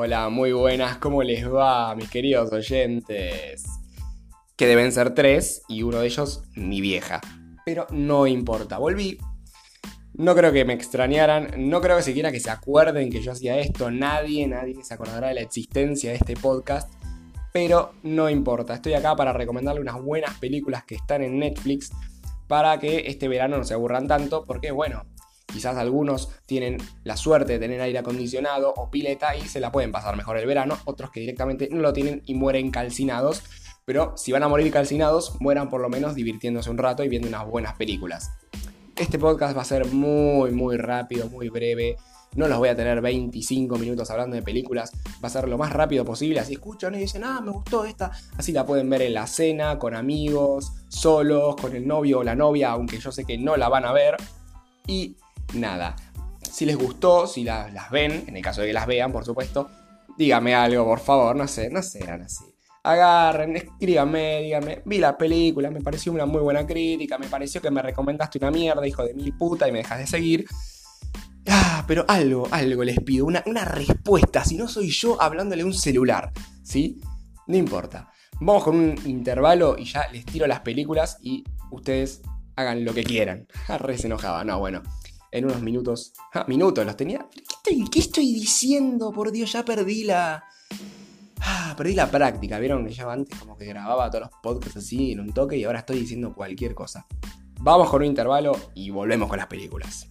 Hola, muy buenas, ¿cómo les va, mis queridos oyentes? Que deben ser tres y uno de ellos mi vieja. Pero no importa, volví. No creo que me extrañaran, no creo que siquiera que se acuerden que yo hacía esto, nadie, nadie se acordará de la existencia de este podcast. Pero no importa, estoy acá para recomendarle unas buenas películas que están en Netflix para que este verano no se aburran tanto, porque bueno, quizás algunos tienen la suerte de tener aire acondicionado o pileta y se la pueden pasar mejor el verano, otros que directamente no lo tienen y mueren calcinados, pero si van a morir calcinados, mueran por lo menos divirtiéndose un rato y viendo unas buenas películas. Este podcast va a ser muy, muy rápido, muy breve. No los voy a tener 25 minutos hablando de películas. Va a ser lo más rápido posible. Así escuchan y dicen, ah, me gustó esta. Así la pueden ver en la cena, con amigos, solos, con el novio o la novia, aunque yo sé que no la van a ver. Y nada. Si les gustó, si las ven, en el caso de que las vean, por supuesto, díganme algo, por favor. No sé, no sean así. Agarren, escríbanme, díganme, vi la película, me pareció una muy buena crítica, me pareció que me recomendaste una mierda, hijo de mil puta, y me dejas de seguir. Ah, pero algo, algo les pido, una, respuesta, si no soy yo hablándole a un celular, ¿sí? No importa. Vamos con un intervalo y ya les tiro las películas y ustedes hagan lo que quieran. Ah, re se enojaba, no, bueno. En unos minutos. Ah, minutos los tenía. ¿Qué estoy, ¿Qué estoy diciendo? Por Dios, ya perdí la. Ah, perdí la práctica. Vieron que ya antes como que grababa todos los podcasts así en un toque y ahora estoy diciendo cualquier cosa. Vamos con un intervalo y volvemos con las películas.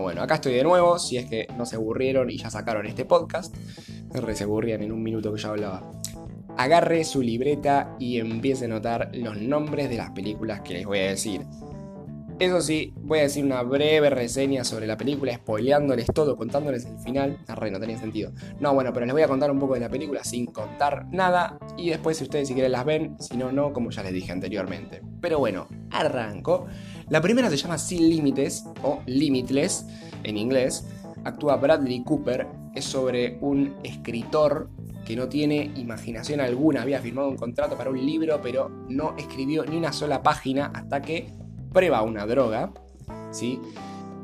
Bueno, acá estoy de nuevo, si es que no se aburrieron y ya sacaron este podcast. Se aburrían en un minuto que yo hablaba. Agarre su libreta y empiece a notar los nombres de las películas que les voy a decir. Eso sí, voy a decir una breve reseña sobre la película, spoileándoles todo, contándoles el final. Arre, no tenía sentido. No, bueno, pero les voy a contar un poco de la película sin contar nada. Y después, si ustedes si quieren las ven, si no, no, como ya les dije anteriormente. Pero bueno, arranco. La primera se llama Sin Límites, o Limitless en inglés. Actúa Bradley Cooper. Es sobre un escritor que no tiene imaginación alguna. Había firmado un contrato para un libro, pero no escribió ni una sola página hasta que prueba una droga, ¿sí?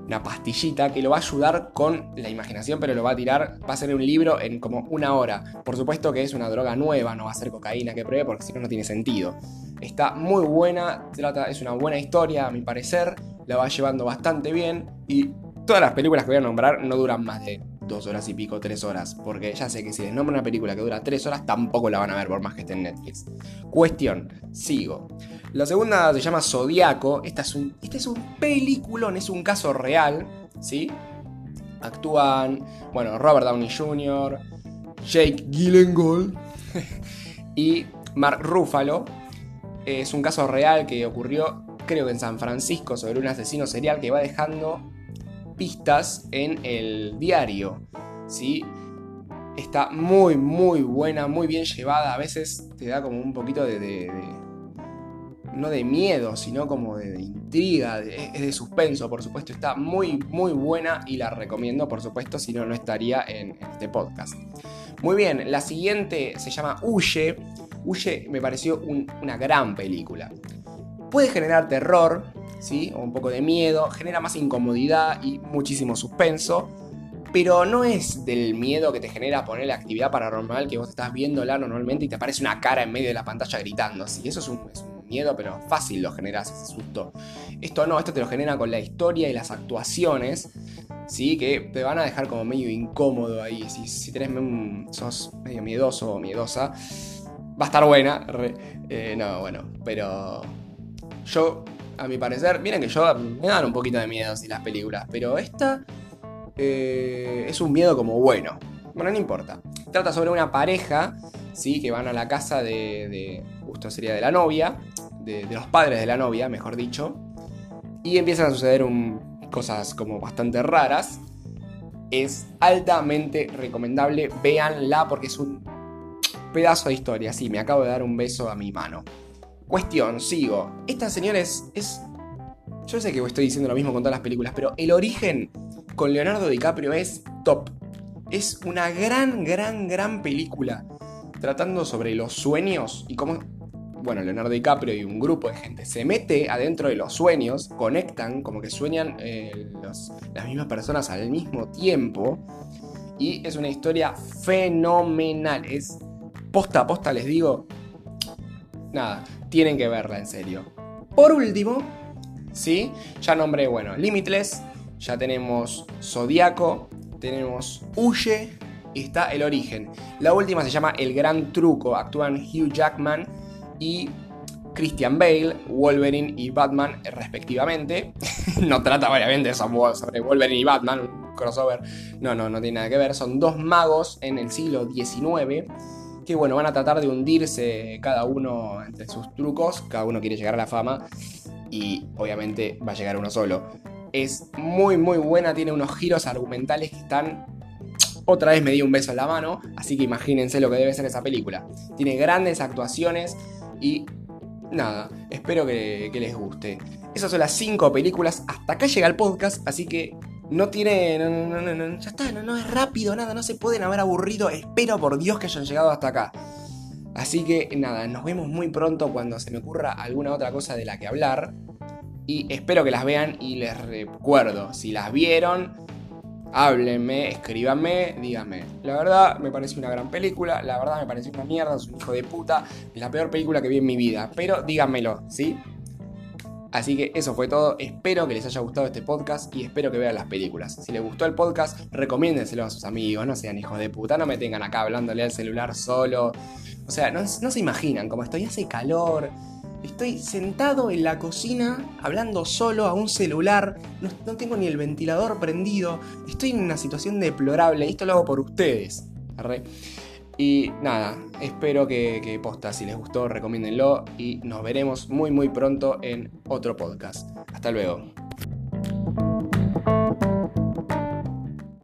Una pastillita que lo va a ayudar con la imaginación, pero lo va a tirar, va a ser un libro en como una hora. Por supuesto que es una droga nueva, no va a ser cocaína que pruebe, porque si no, no tiene sentido. Está muy buena, trata, es una buena historia, a mi parecer, la va llevando bastante bien y todas las películas que voy a nombrar no duran más de dos horas y pico, tres horas, porque ya sé que si les nombro una película que dura tres horas, tampoco la van a ver por más que esté en Netflix. Cuestión, sigo. La segunda se llama Zodiaco. Esta es un, este es un peliculón, es un caso real, ¿sí? Actúan, bueno, Robert Downey Jr., Jake Gyllenhaal y Mark Ruffalo. Es un caso real que ocurrió, creo que en San Francisco, sobre un asesino serial que va dejando pistas en el diario, ¿sí? Está muy, muy buena, muy bien llevada. A veces te da como un poquito de no de miedo, sino como de, intriga, es de suspenso, por supuesto. Está muy, muy buena y la recomiendo, por supuesto, si no, no estaría en este podcast. Muy bien, la siguiente se llama Huye. Huye me pareció una gran película. Puede generar terror, ¿sí? O un poco de miedo, genera más incomodidad y muchísimo suspenso. Pero no es del miedo que te genera poner la actividad paranormal que vos estás viéndola normalmente y te aparece una cara en medio de la pantalla gritando. Sí, eso es un, es un miedo, pero fácil lo generas ese susto. Esto no, esto te lo genera con la historia y las actuaciones, ¿sí? Que te van a dejar como medio incómodo ahí. Si, si tenés sos medio miedoso o miedosa, va a estar buena. Eh, no, bueno, pero yo, a mi parecer, miren que yo me dan un poquito de miedo así las películas, pero esta eh, es un miedo como bueno. Bueno, no importa. Trata sobre una pareja, ¿sí? Que van a la casa de justo sería de la novia, de, los padres de la novia, mejor dicho. Y empiezan a suceder cosas como bastante raras. Es altamente recomendable, véanla porque es un pedazo de historia. Sí, me acabo de dar un beso a mi mano. Cuestión, sigo. Esta señora es, es... Yo sé que estoy diciendo lo mismo con todas las películas, pero el origen con Leonardo DiCaprio es top. Es una gran, gran, gran película tratando sobre los sueños y cómo, bueno, Leonardo DiCaprio y un grupo de gente se mete adentro de los sueños, conectan, como que sueñan eh, las mismas personas al mismo tiempo. Y es una historia fenomenal. Es posta a posta, les digo. Nada, tienen que verla en serio. Por último, ¿sí? Ya nombré, bueno, Limitless, ya tenemos Zodíaco, tenemos Huye y está El Origen. La última se llama El Gran Truco, actúan Hugh Jackman y Christian Bale, Wolverine y Batman respectivamente. no trata obviamente sobre Wolverine y Batman, un crossover. No, no, no tiene nada que ver. Son dos magos en el siglo XIX que bueno, van a tratar de hundirse cada uno entre sus trucos, cada uno quiere llegar a la fama y obviamente va a llegar uno solo. Es muy muy buena, tiene unos giros argumentales que están... Otra vez me di un beso en la mano, así que imagínense lo que debe ser esa película. Tiene grandes actuaciones y nada, espero que, les guste. Esas son las 5 películas, hasta acá llega el podcast, así que no tiene. No, no, no, ya está, no es rápido, nada, no se pueden haber aburrido. Espero por Dios que hayan llegado hasta acá. Así que nada, nos vemos muy pronto cuando se me ocurra alguna otra cosa de la que hablar. Y espero que las vean y les recuerdo, si las vieron, háblenme, escríbanme, díganme. La verdad me parece una gran película, la verdad me parece una mierda, es un hijo de puta, es la peor película que vi en mi vida. Pero díganmelo, ¿sí? Así que eso fue todo. Espero que les haya gustado este podcast y espero que vean las películas. Si les gustó el podcast, recomiéndenselo a sus amigos. No sean hijos de puta, no me tengan acá hablándole al celular solo. O sea, no, se imaginan, como estoy, hace calor. Estoy sentado en la cocina hablando solo a un celular. No, tengo ni el ventilador prendido. Estoy en una situación deplorable y esto lo hago por ustedes. Y nada, espero que, que posta, si les gustó, recomiéndenlo y nos veremos muy muy pronto en otro podcast. Hasta luego.